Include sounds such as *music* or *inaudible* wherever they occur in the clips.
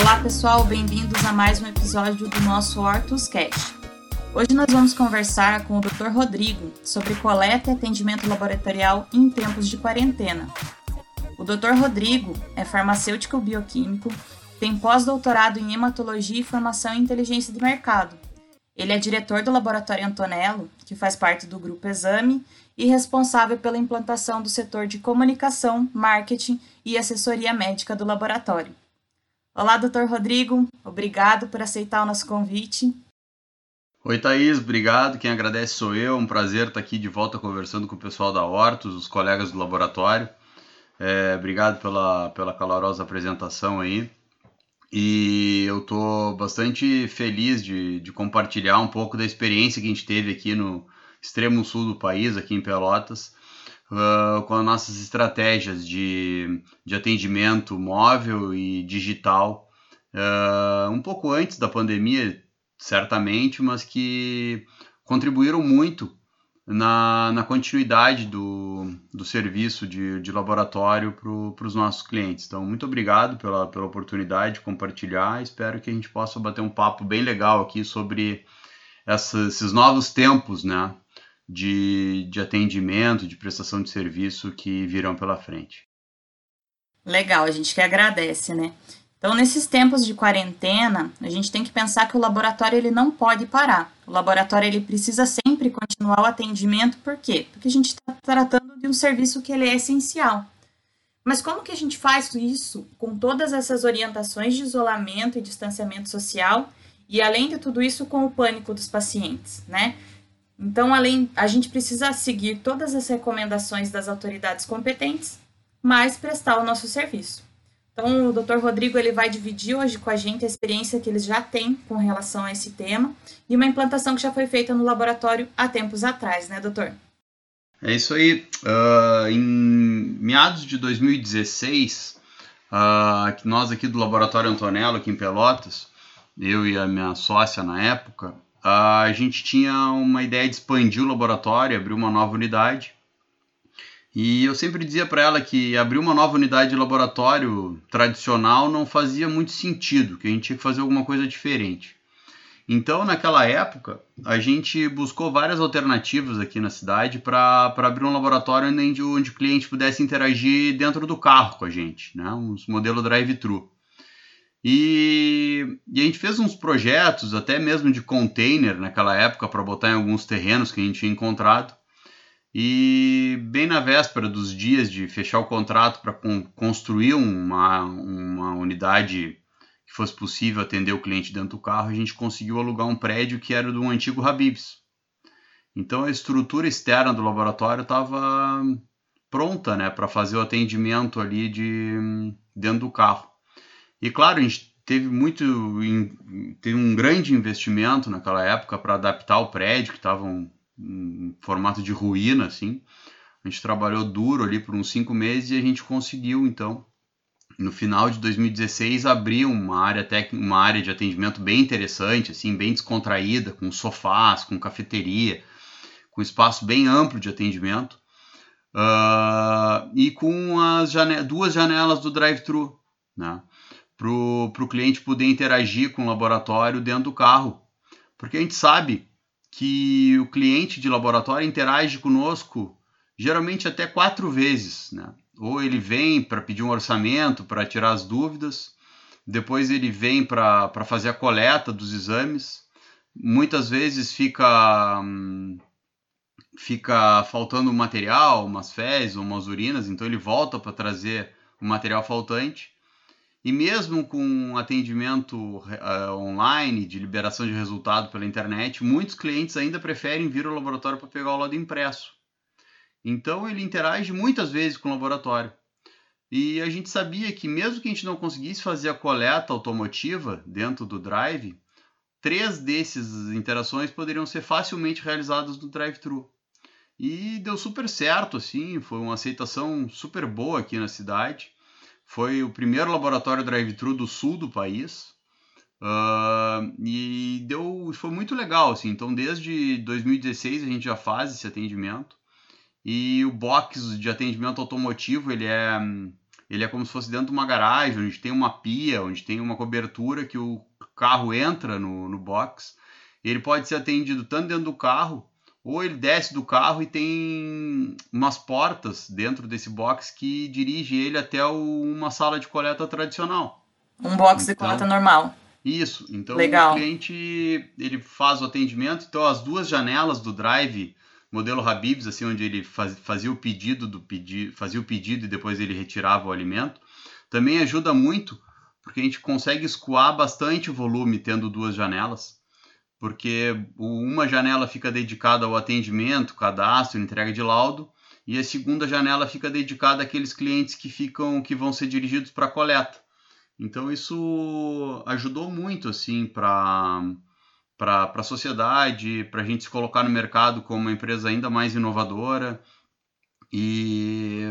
Olá pessoal, bem-vindos a mais um episódio do nosso Hortus Cash. Hoje nós vamos conversar com o Dr. Rodrigo sobre coleta e atendimento laboratorial em tempos de quarentena. O Dr. Rodrigo é farmacêutico bioquímico, tem pós-doutorado em hematologia e formação em inteligência de mercado. Ele é diretor do Laboratório Antonello, que faz parte do Grupo Exame, e responsável pela implantação do setor de comunicação, marketing e assessoria médica do laboratório. Olá, doutor Rodrigo, obrigado por aceitar o nosso convite. Oi, Thaís, obrigado. Quem agradece sou eu. Um prazer estar aqui de volta conversando com o pessoal da Hortus, os colegas do laboratório. É, obrigado pela, pela calorosa apresentação aí. E eu estou bastante feliz de, de compartilhar um pouco da experiência que a gente teve aqui no extremo sul do país, aqui em Pelotas, com as nossas estratégias de, de atendimento móvel e digital. Uh, um pouco antes da pandemia, certamente, mas que contribuíram muito na, na continuidade do, do serviço de, de laboratório para os nossos clientes. Então, muito obrigado pela, pela oportunidade de compartilhar. Espero que a gente possa bater um papo bem legal aqui sobre essa, esses novos tempos né, de, de atendimento, de prestação de serviço que virão pela frente. Legal, a gente que agradece, né? Então, nesses tempos de quarentena, a gente tem que pensar que o laboratório ele não pode parar. O laboratório ele precisa sempre continuar o atendimento, por quê? Porque a gente está tratando de um serviço que ele é essencial. Mas como que a gente faz isso com todas essas orientações de isolamento e distanciamento social e além de tudo isso com o pânico dos pacientes, né? Então, além, a gente precisa seguir todas as recomendações das autoridades competentes, mas prestar o nosso serviço. Então, o Dr. Rodrigo ele vai dividir hoje com a gente a experiência que eles já têm com relação a esse tema e uma implantação que já foi feita no laboratório há tempos atrás, né, doutor? É isso aí. Uh, em meados de 2016, uh, nós aqui do Laboratório Antonello, aqui em Pelotas, eu e a minha sócia na época, a gente tinha uma ideia de expandir o laboratório, abrir uma nova unidade. E eu sempre dizia para ela que abrir uma nova unidade de laboratório tradicional não fazia muito sentido, que a gente tinha que fazer alguma coisa diferente. Então, naquela época, a gente buscou várias alternativas aqui na cidade para abrir um laboratório onde, onde o cliente pudesse interagir dentro do carro com a gente, né? um modelo drive-thru. E, e, a gente fez uns projetos, até mesmo de container naquela época, para botar em alguns terrenos que a gente tinha encontrado. E bem na véspera dos dias de fechar o contrato para con construir uma, uma unidade que fosse possível atender o cliente dentro do carro, a gente conseguiu alugar um prédio que era um antigo Habibs. Então a estrutura externa do laboratório estava pronta né, para fazer o atendimento ali de, dentro do carro. E claro, a gente teve muito teve um grande investimento naquela época para adaptar o prédio que estava um, em formato de ruína, assim. A gente trabalhou duro ali por uns cinco meses e a gente conseguiu, então, no final de 2016, abrir uma área, tec... uma área de atendimento bem interessante, assim, bem descontraída, com sofás, com cafeteria, com espaço bem amplo de atendimento. Uh, e com as jane... duas janelas do drive-thru, né? Para o cliente poder interagir com o laboratório dentro do carro. Porque a gente sabe que o cliente de laboratório interage conosco geralmente até quatro vezes, né? Ou ele vem para pedir um orçamento, para tirar as dúvidas, depois ele vem para fazer a coleta dos exames, muitas vezes fica hum, fica faltando material, umas fezes ou umas urinas, então ele volta para trazer o material faltante. E mesmo com atendimento uh, online, de liberação de resultado pela internet, muitos clientes ainda preferem vir ao laboratório para pegar o lado impresso. Então ele interage muitas vezes com o laboratório. E a gente sabia que mesmo que a gente não conseguisse fazer a coleta automotiva dentro do drive, três desses interações poderiam ser facilmente realizadas no drive-thru. E deu super certo, assim, foi uma aceitação super boa aqui na cidade. Foi o primeiro laboratório drive-thru do sul do país. Uh, e deu, foi muito legal, assim. Então, desde 2016 a gente já faz esse atendimento. E o box de atendimento automotivo, ele é, ele é como se fosse dentro de uma garagem, onde tem uma pia, onde tem uma cobertura que o carro entra no, no box. Ele pode ser atendido tanto dentro do carro, ou ele desce do carro e tem umas portas dentro desse box que dirige ele até o, uma sala de coleta tradicional. Um box então, de coleta normal. Isso. Então Legal. o cliente ele faz o atendimento. Então as duas janelas do drive modelo Habibs, assim, onde ele faz, fazia o pedido do pedi, fazia o pedido e depois ele retirava o alimento, também ajuda muito, porque a gente consegue escoar bastante o volume tendo duas janelas, porque uma janela fica dedicada ao atendimento, cadastro, entrega de laudo, e a segunda janela fica dedicada àqueles clientes que ficam que vão ser dirigidos para coleta. Então isso ajudou muito assim para para a sociedade, para a gente se colocar no mercado como uma empresa ainda mais inovadora. E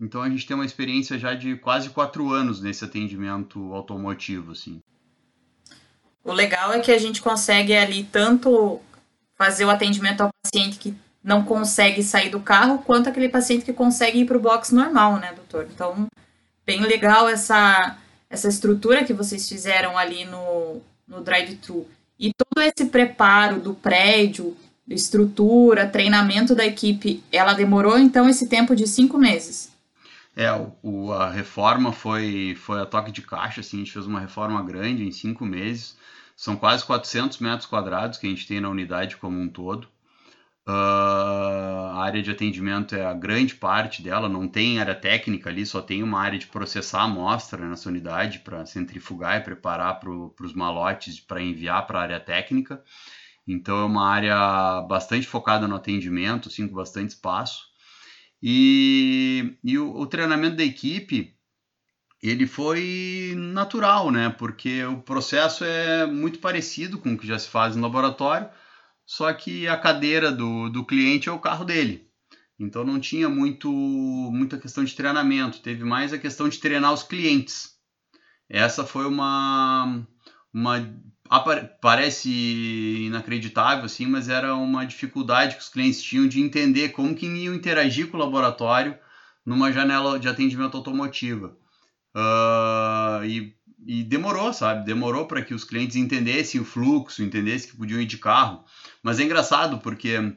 então a gente tem uma experiência já de quase quatro anos nesse atendimento automotivo, assim. O legal é que a gente consegue ali tanto fazer o atendimento ao paciente que não consegue sair do carro, quanto aquele paciente que consegue ir para o box normal, né, doutor? Então, bem legal essa, essa estrutura que vocês fizeram ali no, no drive-thru. E todo esse preparo do prédio, estrutura, treinamento da equipe, ela demorou então esse tempo de cinco meses? É, o, a reforma foi, foi a toque de caixa, assim, a gente fez uma reforma grande em cinco meses. São quase 400 metros quadrados que a gente tem na unidade como um todo. Uh, a área de atendimento é a grande parte dela, não tem área técnica ali, só tem uma área de processar amostra nessa unidade para centrifugar e preparar para os malotes para enviar para a área técnica. Então é uma área bastante focada no atendimento, assim, com bastante espaço. E, e o, o treinamento da equipe ele foi natural, né? Porque o processo é muito parecido com o que já se faz no laboratório só que a cadeira do, do cliente é o carro dele. Então não tinha muito muita questão de treinamento, teve mais a questão de treinar os clientes. Essa foi uma uma parece inacreditável assim, mas era uma dificuldade que os clientes tinham de entender como que iam interagir com o laboratório numa janela de atendimento automotiva. Uh, e, e demorou, sabe? Demorou para que os clientes entendessem o fluxo, entendessem que podiam ir de carro. Mas é engraçado porque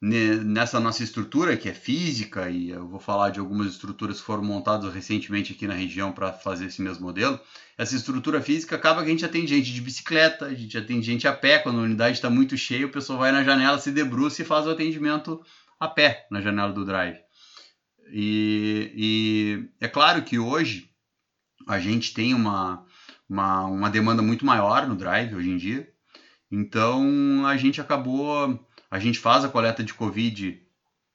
nessa nossa estrutura que é física e eu vou falar de algumas estruturas que foram montadas recentemente aqui na região para fazer esse mesmo modelo. Essa estrutura física acaba que a gente atende gente de bicicleta, a gente atende gente a pé quando a unidade está muito cheia, o pessoal vai na janela, se debruça e faz o atendimento a pé na janela do drive. E, e é claro que hoje a gente tem uma, uma, uma demanda muito maior no drive hoje em dia. Então a gente acabou, a gente faz a coleta de Covid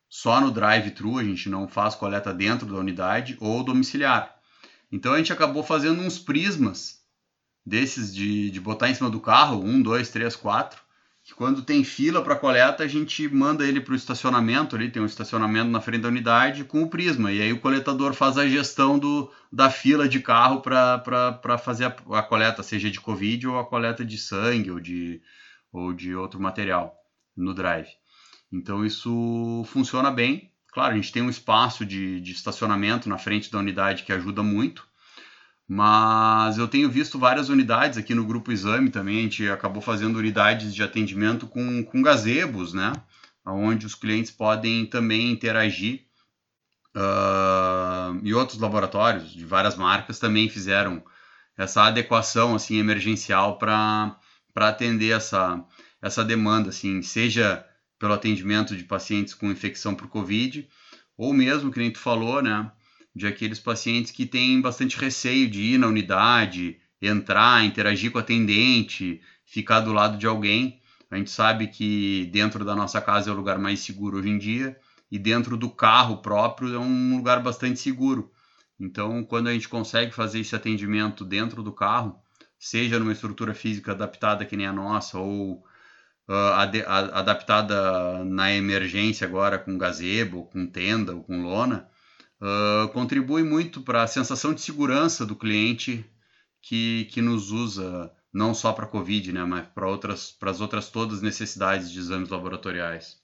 só no drive-thru, a gente não faz coleta dentro da unidade ou domiciliar. Então a gente acabou fazendo uns prismas desses de, de botar em cima do carro, um, dois, três, quatro, que quando tem fila para coleta, a gente manda ele para o estacionamento, ali tem um estacionamento na frente da unidade com o prisma, e aí o coletador faz a gestão do, da fila de carro para fazer a, a, coleta, seja de Covid ou a coleta de sangue ou de, ou de outro material no drive. Então isso funciona bem. Claro, a gente tem um espaço de, de estacionamento na frente da unidade que ajuda muito, mas eu tenho visto várias unidades aqui no Grupo Exame também. A gente acabou fazendo unidades de atendimento com, com gazebos, né? Onde os clientes podem também interagir. Uh, e outros laboratórios de várias marcas também fizeram essa adequação assim emergencial para atender essa, essa demanda, assim, seja pelo atendimento de pacientes com infecção por Covid, ou mesmo, que nem tu falou, né? de aqueles pacientes que têm bastante receio de ir na unidade, entrar, interagir com a atendente, ficar do lado de alguém. A gente sabe que dentro da nossa casa é o lugar mais seguro hoje em dia e dentro do carro próprio é um lugar bastante seguro. Então, quando a gente consegue fazer esse atendimento dentro do carro, seja numa estrutura física adaptada que nem a nossa ou uh, ad adaptada na emergência agora com gazebo, com tenda ou com lona, uh, contribui muito para a sensação de segurança do cliente que, que nos usa não só para COVID, né, mas para outras para as outras todas necessidades de exames laboratoriais.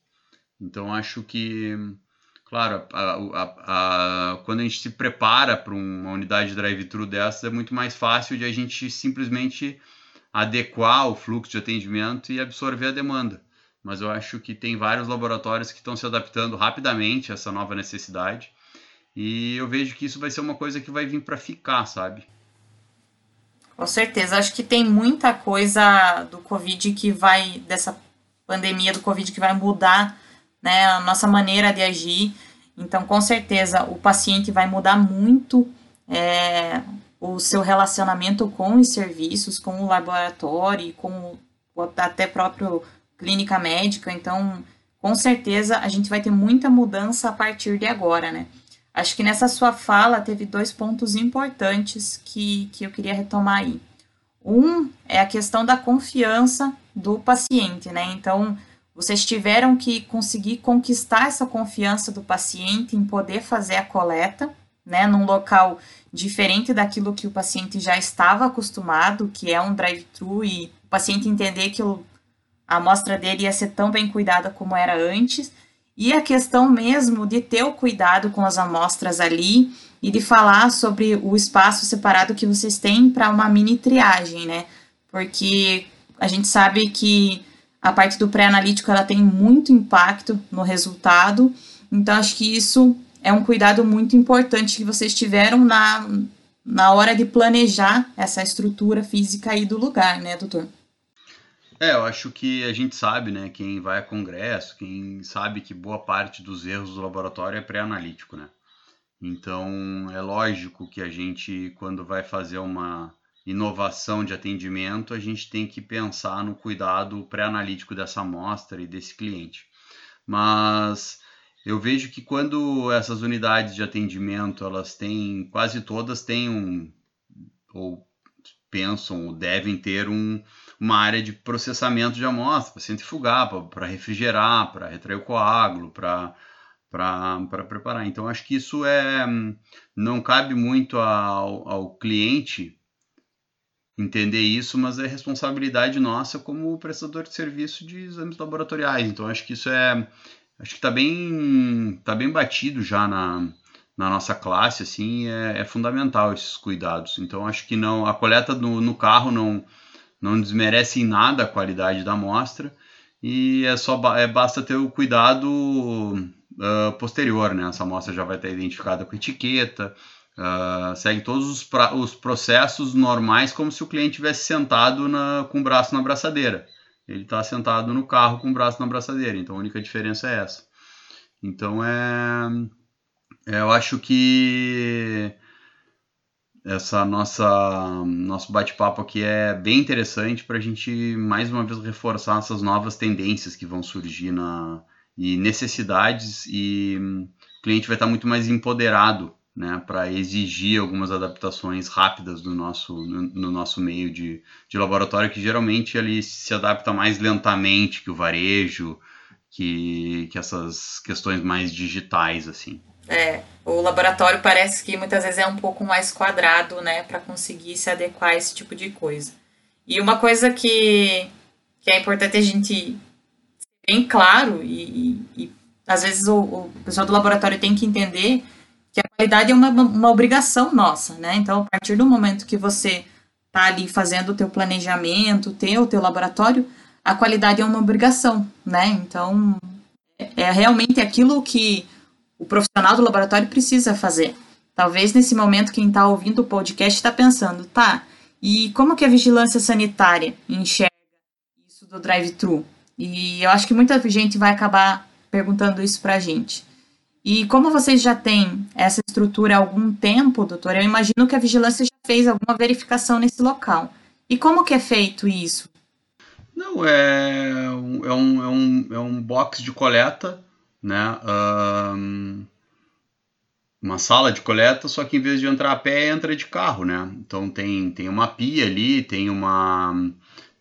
Então acho que Claro, a, a, a, quando a gente se prepara para uma unidade de drive-thru dessas, é muito mais fácil de a gente simplesmente adequar o fluxo de atendimento e absorver a demanda. Mas eu acho que tem vários laboratórios que estão se adaptando rapidamente a essa nova necessidade. E eu vejo que isso vai ser uma coisa que vai vir para ficar, sabe? Com certeza. Acho que tem muita coisa do Covid que vai, dessa pandemia do Covid, que vai mudar né, a nossa maneira de agir. Então, com certeza, o paciente vai mudar muito é, o seu relacionamento com os serviços, com o laboratório, com o, até próprio clínica médica. Então, com certeza, a gente vai ter muita mudança a partir de agora, né? Acho que nessa sua fala teve dois pontos importantes que, que eu queria retomar aí. Um é a questão da confiança do paciente, né? Então, vocês tiveram que conseguir conquistar essa confiança do paciente em poder fazer a coleta, né, num local diferente daquilo que o paciente já estava acostumado, que é um drive-thru, e o paciente entender que a amostra dele ia ser tão bem cuidada como era antes, e a questão mesmo de ter o cuidado com as amostras ali e de falar sobre o espaço separado que vocês têm para uma mini triagem, né? Porque a gente sabe que a parte do pré-analítico ela tem muito impacto no resultado. Então, acho que isso é um cuidado muito importante que vocês tiveram na, na hora de planejar essa estrutura física aí do lugar, né, doutor? É, eu acho que a gente sabe, né, quem vai a congresso, quem sabe que boa parte dos erros do laboratório é pré-analítico, né? Então, é lógico que a gente, quando vai fazer uma inovação de atendimento, a gente tem que pensar no cuidado pré-analítico dessa amostra e desse cliente. Mas eu vejo que quando essas unidades de atendimento, elas têm, quase todas têm um, ou pensam, ou devem ter um, uma área de processamento de amostra, para centrifugar, para refrigerar, para retrair o coágulo, para para preparar. Então, acho que isso é não cabe muito ao, ao cliente entender isso, mas é responsabilidade nossa como prestador de serviço de exames laboratoriais. Então acho que isso é acho que está bem tá bem batido já na, na nossa classe assim é, é, fundamental esses cuidados. Então acho que não a coleta no, no carro não não desmerece em nada a qualidade da amostra e é só é, basta ter o cuidado uh, posterior, né? Essa amostra já vai estar identificada com etiqueta, Uh, segue todos os, pra, os, processos normais, como se o cliente tivesse sentado na, com o braço na braçadeira. Ele está sentado no carro com o braço na braçadeira, então a única diferença é essa. Então é, é eu acho que essa nossa nosso bate-papo aqui é bem interessante para a gente mais uma vez reforçar essas novas tendências que vão surgir na e necessidades e o cliente vai estar muito mais empoderado né, para exigir algumas adaptações rápidas no nosso, no, no, nosso meio de, de laboratório, que geralmente ele se adapta mais lentamente que o varejo, que, que essas questões mais digitais, assim. É, o laboratório parece que muitas vezes é um pouco mais quadrado, né, para conseguir se adequar a esse tipo de coisa. E uma coisa que, que é importante a gente bem claro, e, e, e às vezes o, o pessoal do laboratório tem que entender que a qualidade é uma, uma obrigação nossa, né? Então, a partir do momento que você está ali fazendo o teu planejamento, ter o teu laboratório, a qualidade é uma obrigação, né? Então, é, é realmente aquilo que o profissional do laboratório precisa fazer. Talvez nesse momento quem está ouvindo o podcast está pensando, tá, e como que a vigilância sanitária enxerga isso do drive-thru? E eu acho que muita gente vai acabar perguntando isso para a gente. E como vocês já têm essa estrutura há algum tempo, doutor, eu imagino que a vigilância já fez alguma verificação nesse local. E como que é feito isso? Não, é, é, um, é, um, é um box de coleta, né? Um, uma sala de coleta, só que em vez de entrar a pé, entra de carro, né? Então tem, tem uma pia ali, tem uma,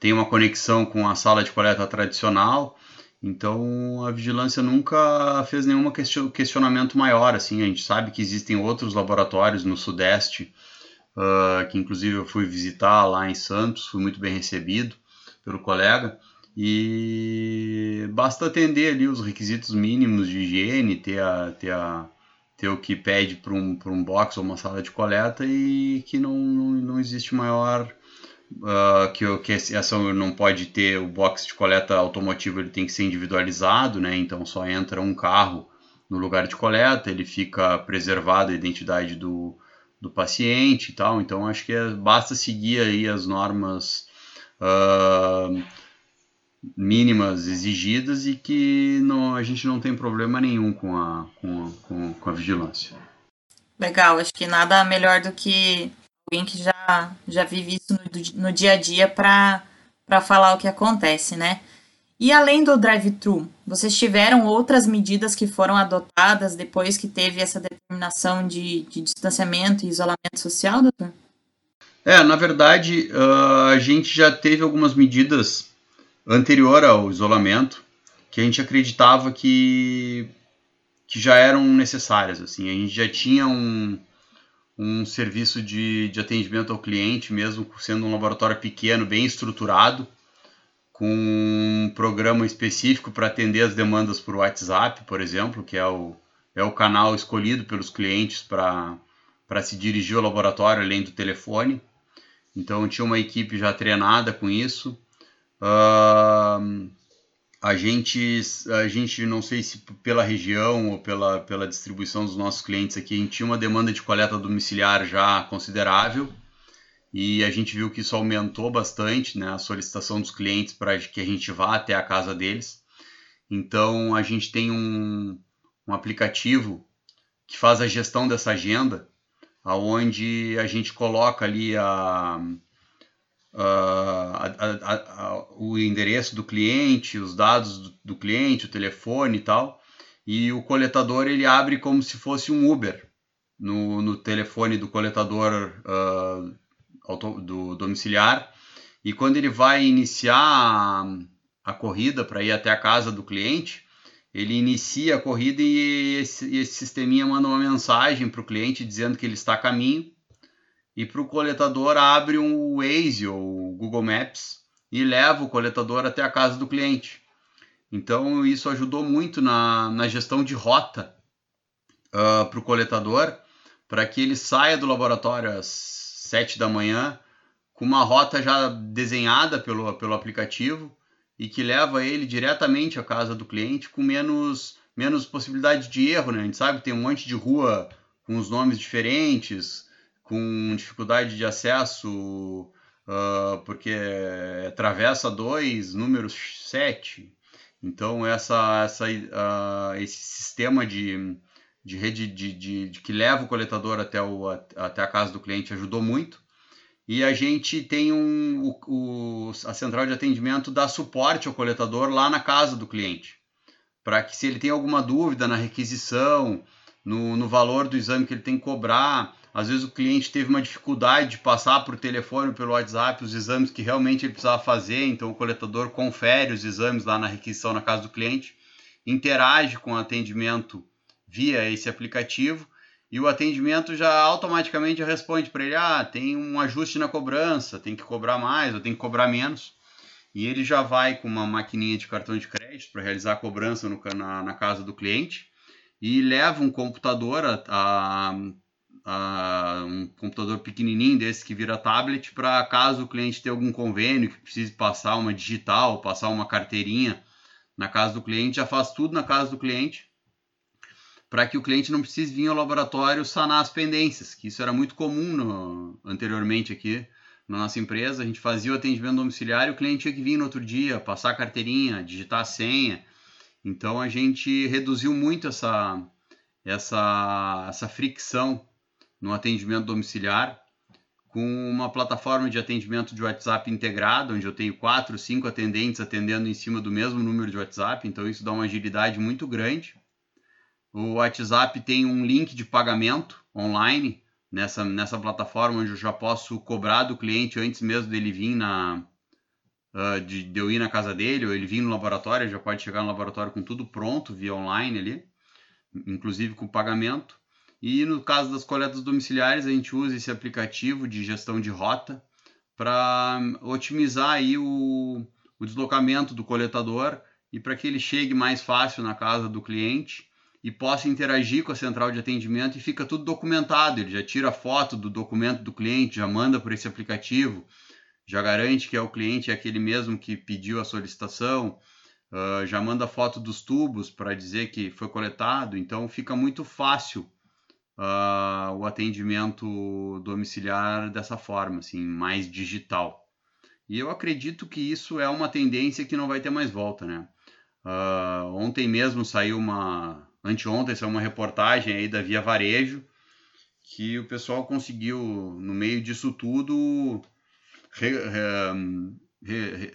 tem uma conexão com a sala de coleta tradicional, então a vigilância nunca fez nenhum questionamento maior. Assim, a gente sabe que existem outros laboratórios no Sudeste, uh, que inclusive eu fui visitar lá em Santos, fui muito bem recebido pelo colega. E basta atender ali os requisitos mínimos de higiene, ter, a, ter, a, ter o que pede para um, um box ou uma sala de coleta e que não, não, não existe maior. Uh, que, que essa não pode ter o box de coleta automotivo, ele tem que ser individualizado, né? Então só entra um carro no lugar de coleta, ele fica preservado a identidade do, do paciente e tal. Então acho que é, basta seguir aí as normas uh, mínimas exigidas e que não, a gente não tem problema nenhum com a, com a, com, com a vigilância. Legal, acho que nada melhor do que alguém que já, já vive isso no, no dia a dia para falar o que acontece, né? E além do drive-thru, vocês tiveram outras medidas que foram adotadas depois que teve essa determinação de, de distanciamento e isolamento social, doutor? É, na verdade, uh, a gente já teve algumas medidas anterior ao isolamento que a gente acreditava que, que já eram necessárias. Assim, a gente já tinha um, um serviço de, de atendimento ao cliente, mesmo sendo um laboratório pequeno, bem estruturado, com um programa específico para atender as demandas por WhatsApp, por exemplo, que é o, é o canal escolhido pelos clientes para se dirigir ao laboratório além do telefone. Então tinha uma equipe já treinada com isso. Uh, a gente, a gente não sei se pela região ou pela, pela distribuição dos nossos clientes aqui, a gente tinha uma demanda de coleta domiciliar já considerável e a gente viu que isso aumentou bastante né, a solicitação dos clientes para que a gente vá até a casa deles. Então a gente tem um, um aplicativo que faz a gestão dessa agenda, aonde a gente coloca ali a, a, a, a, o endereço do cliente, os dados do, do, cliente, o telefone e tal. E o coletador ele abre como se fosse um Uber no, no telefone do coletador uh, auto, do domiciliar. E quando ele vai iniciar a, corrida para ir até a casa do cliente, ele inicia a corrida e esse, esse sisteminha manda uma mensagem para o cliente dizendo que ele está a caminho e para o coletador abre um Waze ou Google Maps e leva o coletador até a casa do cliente. Então isso ajudou muito na, na gestão de rota uh, ah, para o coletador, para que ele saia do laboratório às 7 da manhã com uma rota já desenhada pelo, pelo aplicativo e que leva ele diretamente à casa do cliente com menos, menos possibilidade de erro. Né? A gente sabe que tem um monte de rua com os nomes diferentes, com dificuldade de acesso, uh, porque é travessa 2, número 7. Então, essa, essa, uh, esse sistema de, de rede de, de, de, que leva o coletador até, o, até a casa do cliente ajudou muito. E a gente tem um, o, o, a central de atendimento dá suporte ao coletador lá na casa do cliente, para que se ele tem alguma dúvida na requisição, no, no valor do exame que ele tem que cobrar, às vezes o cliente teve uma dificuldade de passar por telefone ou pelo WhatsApp os exames que realmente ele precisava fazer, então o coletador confere os exames lá na requisição na casa do cliente, interage com o atendimento via esse aplicativo e o atendimento já automaticamente responde para ele: ah, tem um ajuste na cobrança, tem que cobrar mais ou tem que cobrar menos. E ele já vai com uma maquininha de cartão de crédito para realizar a cobrança no, na, na, casa do cliente e leva um computador a, a uh, um computador pequenininho desse que vira tablet para caso o cliente tenha algum convênio que precise passar uma digital, passar uma carteirinha na casa do cliente, já faz tudo na casa do cliente para que o cliente não precise vir ao laboratório sanar as pendências, que isso era muito comum no, anteriormente aqui na nossa empresa. A gente fazia o atendimento domiciliar e o cliente tinha que vir no outro dia, passar a carteirinha, digitar a senha. Então a gente reduziu muito essa, essa, essa fricção no atendimento domiciliar, com uma plataforma de atendimento de WhatsApp integrado, onde eu tenho quatro, cinco atendentes atendendo em cima do mesmo número de WhatsApp, então isso dá uma agilidade muito grande. O WhatsApp tem um link de pagamento online nessa, nessa plataforma, onde eu já posso cobrar do cliente antes mesmo dele vir na. Uh, de, de eu ir na casa dele, ou ele vir no laboratório, já pode chegar no laboratório com tudo pronto via online ali, inclusive com pagamento. E no caso das coletas domiciliares, a gente usa esse aplicativo de gestão de rota para otimizar aí o, o deslocamento do coletador e para que ele chegue mais fácil na casa do cliente e possa interagir com a central de atendimento e fica tudo documentado. Ele já tira foto do documento do cliente, já manda por esse aplicativo, já garante que é o cliente, é aquele mesmo que pediu a solicitação, uh, já manda foto dos tubos para dizer que foi coletado. Então fica muito fácil uh, o atendimento domiciliar dessa forma, assim, mais digital. E eu acredito que isso é uma tendência que não vai ter mais volta, né? Uh, ontem mesmo saiu uma, anteontem saiu uma reportagem aí da Via Varejo que o pessoal conseguiu no meio disso tudo re, re, re,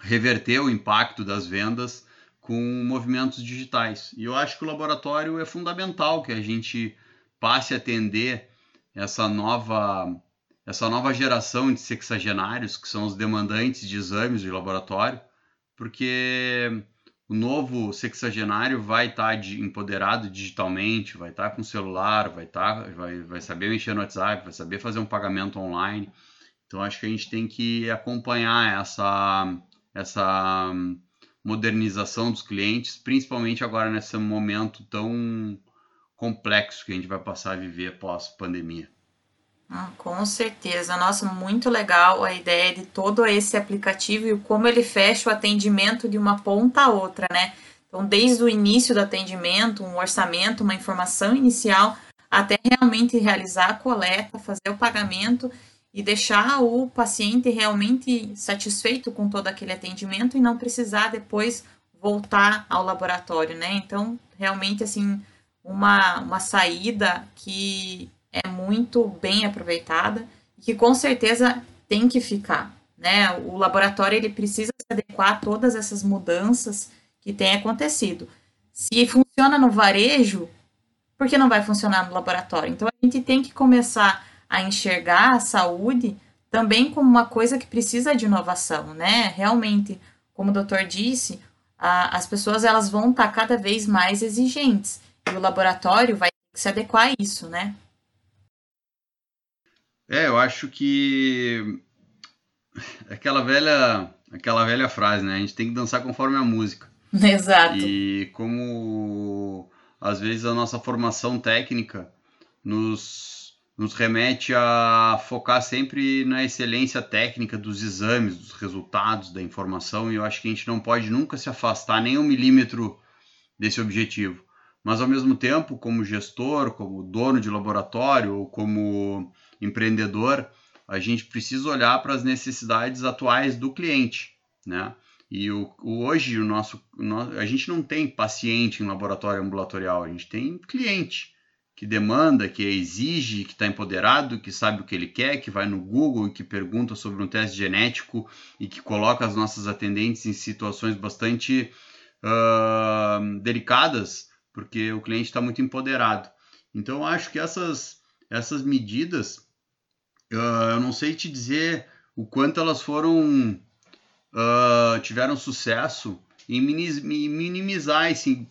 reverter o impacto das vendas com movimentos digitais. E eu acho que o laboratório é fundamental que a gente passe a atender essa nova essa nova geração de sexagenários que são os demandantes de exames de laboratório, porque o novo sexagenário vai estar tá empoderado digitalmente, vai estar tá com celular, vai, tá, vai, vai saber mexer no WhatsApp, vai saber fazer um pagamento online. Então acho que a gente tem que acompanhar essa, essa modernização dos clientes, principalmente agora nesse momento tão complexo que a gente vai passar a viver pós-pandemia. Ah, com certeza. Nossa, muito legal a ideia de todo esse aplicativo e como ele fecha o atendimento de uma ponta a outra, né? Então, desde o início do atendimento, um orçamento, uma informação inicial, até realmente realizar a coleta, fazer o pagamento e deixar o paciente realmente satisfeito com todo aquele atendimento e não precisar depois voltar ao laboratório, né? Então, realmente, assim, uma, uma saída que é muito bem aproveitada e que com certeza tem que ficar. Né? O laboratório ele precisa se adequar a todas essas mudanças que têm acontecido. Se funciona no varejo, por que não vai funcionar no laboratório? Então a gente tem que começar a enxergar a saúde também como uma coisa que precisa de inovação, né? Realmente, como o doutor disse, a, as pessoas elas vão estar cada vez mais exigentes e o laboratório vai se adequar a isso, né? É, eu acho que aquela velha, aquela velha frase, né? A gente tem que dançar conforme a música. *laughs* Exato. E como às vezes a nossa formação técnica nos, nos remete a focar sempre na excelência técnica dos exames, dos resultados, da informação, e eu acho que a gente não pode nunca se afastar nem um milímetro desse objetivo. Mas ao mesmo tempo, como gestor, como dono de laboratório, ou como empreendedor, a gente precisa olhar para as necessidades atuais do cliente, né? E o, o, hoje o nosso, a gente não tem paciente em laboratório ambulatorial, a gente tem cliente que demanda, que exige, que está empoderado, que sabe o que ele quer, que vai no Google e que pergunta sobre um teste genético e que coloca as nossas atendentes em situações bastante uh, delicadas, porque o cliente está muito empoderado. Então, acho que essas, essas medidas Uh, eu não sei te dizer o quanto elas foram uh, tiveram sucesso em minimizar esse,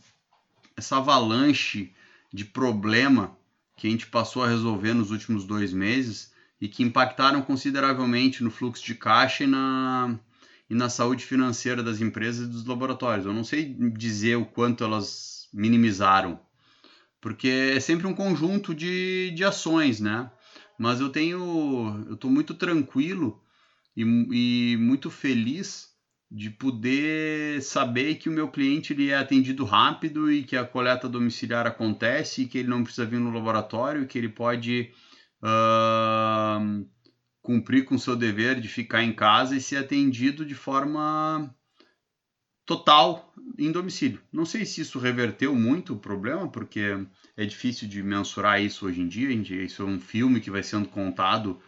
essa avalanche de problema que a gente passou a resolver nos últimos dois meses e que impactaram consideravelmente no fluxo de caixa e na, e na saúde financeira das empresas e dos laboratórios. Eu não sei dizer o quanto elas minimizaram, porque é sempre um conjunto de, de ações, né? mas eu tenho, eu estou muito tranquilo e, e, muito feliz de poder saber que o meu cliente ele é atendido rápido e que a coleta domiciliar acontece e que ele não precisa vir no laboratório, que ele pode uh, cumprir com o seu dever de ficar em casa e ser atendido de forma total em domicílio. Não sei se isso reverteu muito o problema, porque é difícil de mensurar isso hoje em dia. Isso é um filme que vai sendo contado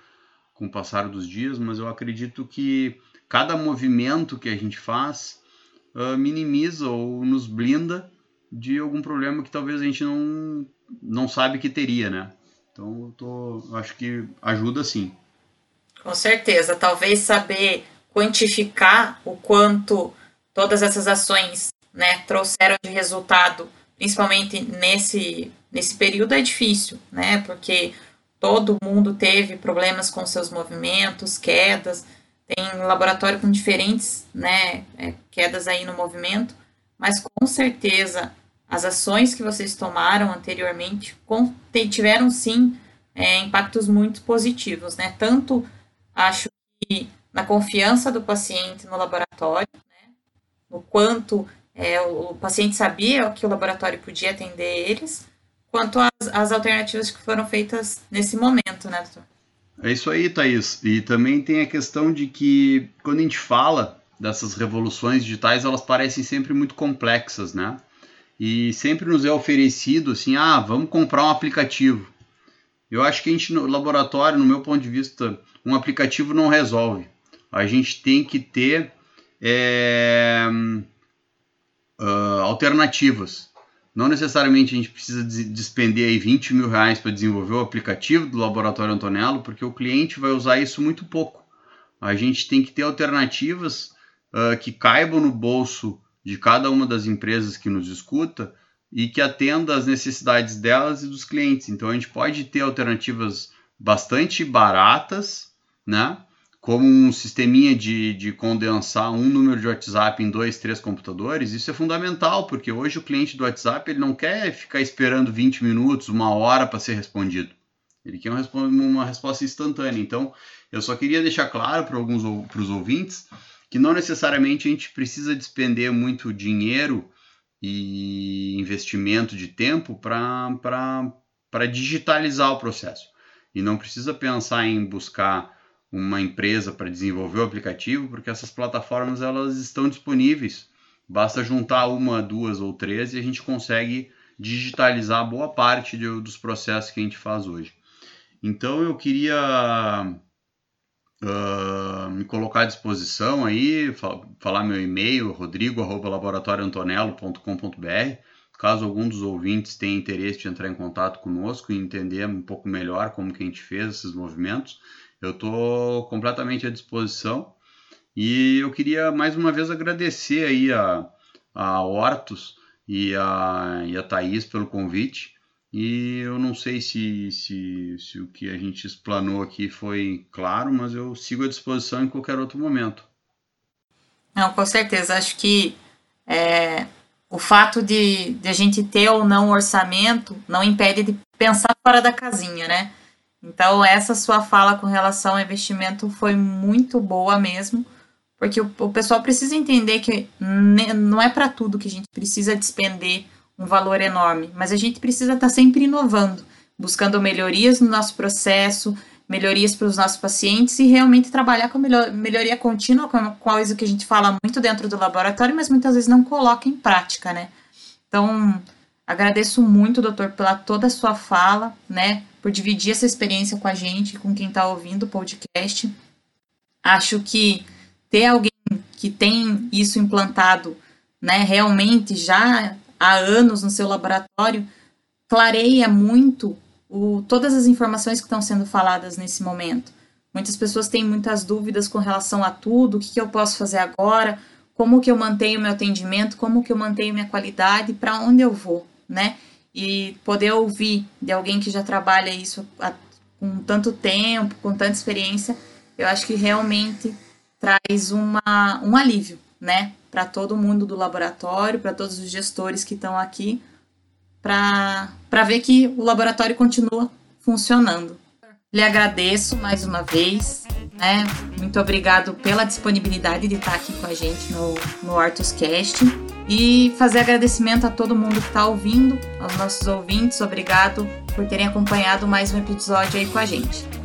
com o passar dos dias, mas eu acredito que cada movimento que a gente faz uh, minimiza ou nos blinda de algum problema que talvez a gente não, não sabe que teria, né? Então, eu, tô, acho que ajuda sim. Com certeza. Talvez saber quantificar o quanto todas essas ações né, trouxeram de resultado principalmente nesse, nesse período, é difícil, né? Porque todo mundo teve problemas com seus movimentos, quedas. tem laboratório com diferentes né, é, quedas aí no movimento, mas com certeza as ações que vocês tomaram anteriormente tiveram sim é, impactos muito positivos, né? Tanto acho que na confiança do paciente no laboratório, no quanto é, o paciente sabia que o laboratório podia atender eles, quanto às alternativas que foram feitas nesse momento, né, doutor? É isso aí, Thaís. E também tem a questão de que quando a gente fala dessas revoluções digitais, elas parecem sempre muito complexas, né? E sempre nos é oferecido assim, ah, vamos comprar um aplicativo. Eu acho que a gente no laboratório, no meu ponto de vista, um aplicativo não resolve. A gente tem que ter é, uh, alternativas. Não necessariamente a gente precisa despender aí 20 mil reais para desenvolver o aplicativo do Laboratório Antonello, porque o cliente vai usar isso muito pouco. A gente tem que ter alternativas uh, que caibam no bolso de cada uma das empresas que nos escuta e que atenda às necessidades delas e dos clientes. Então a gente pode ter alternativas bastante baratas, né? Como um sisteminha de, de condensar um número de WhatsApp em dois, três computadores, isso é fundamental, porque hoje o cliente do WhatsApp ele não quer ficar esperando 20 minutos, uma hora para ser respondido. Ele quer uma resposta instantânea. Então, eu só queria deixar claro para alguns para os ouvintes que não necessariamente a gente precisa despender muito dinheiro e investimento de tempo para digitalizar o processo. E não precisa pensar em buscar uma empresa para desenvolver o aplicativo, porque essas plataformas elas estão disponíveis. Basta juntar uma, duas ou três e a gente consegue digitalizar boa parte de, dos processos que a gente faz hoje. Então eu queria uh, me colocar à disposição aí, falar meu e-mail, rodrigo.laboratorioantonello.com.br, caso algum dos ouvintes tenha interesse de entrar em contato conosco e entender um pouco melhor como que a gente fez esses movimentos. Eu estou completamente à disposição e eu queria mais uma vez agradecer aí a, a Hortus e a, e a Thaís pelo convite. E eu não sei se, se, se o que a gente explanou aqui foi claro, mas eu sigo à disposição em qualquer outro momento. Não, com certeza. Acho que é, o fato de, de a gente ter ou não orçamento não impede de pensar fora da casinha, né? Então, essa sua fala com relação ao investimento foi muito boa mesmo, porque o, o pessoal precisa entender que não é para tudo que a gente precisa despender um valor enorme, mas a gente precisa estar tá sempre inovando, buscando melhorias no nosso processo, melhorias para os nossos pacientes e realmente trabalhar com melhor, melhoria contínua, com coisa que a gente fala muito dentro do laboratório, mas muitas vezes não coloca em prática, né? Então, agradeço muito, doutor, pela toda a sua fala, né? Por dividir essa experiência com a gente, com quem está ouvindo o podcast. Acho que ter alguém que tem isso implantado, né, realmente já há anos no seu laboratório, clareia muito o, todas as informações que estão sendo faladas nesse momento. Muitas pessoas têm muitas dúvidas com relação a tudo, o que, que eu posso fazer agora, como que eu mantenho meu atendimento, como que eu mantenho minha qualidade, para onde eu vou, né? E poder ouvir de alguém que já trabalha isso há, com tanto tempo, com tanta experiência, eu acho que realmente traz uma, um alívio, né, para todo mundo do laboratório, para todos os gestores que estão aqui, para ver que o laboratório continua funcionando. Lhe agradeço mais uma vez, né? Muito obrigado pela disponibilidade de estar aqui com a gente no, no ArtusCast. E fazer agradecimento a todo mundo que está ouvindo, aos nossos ouvintes, obrigado por terem acompanhado mais um episódio aí com a gente.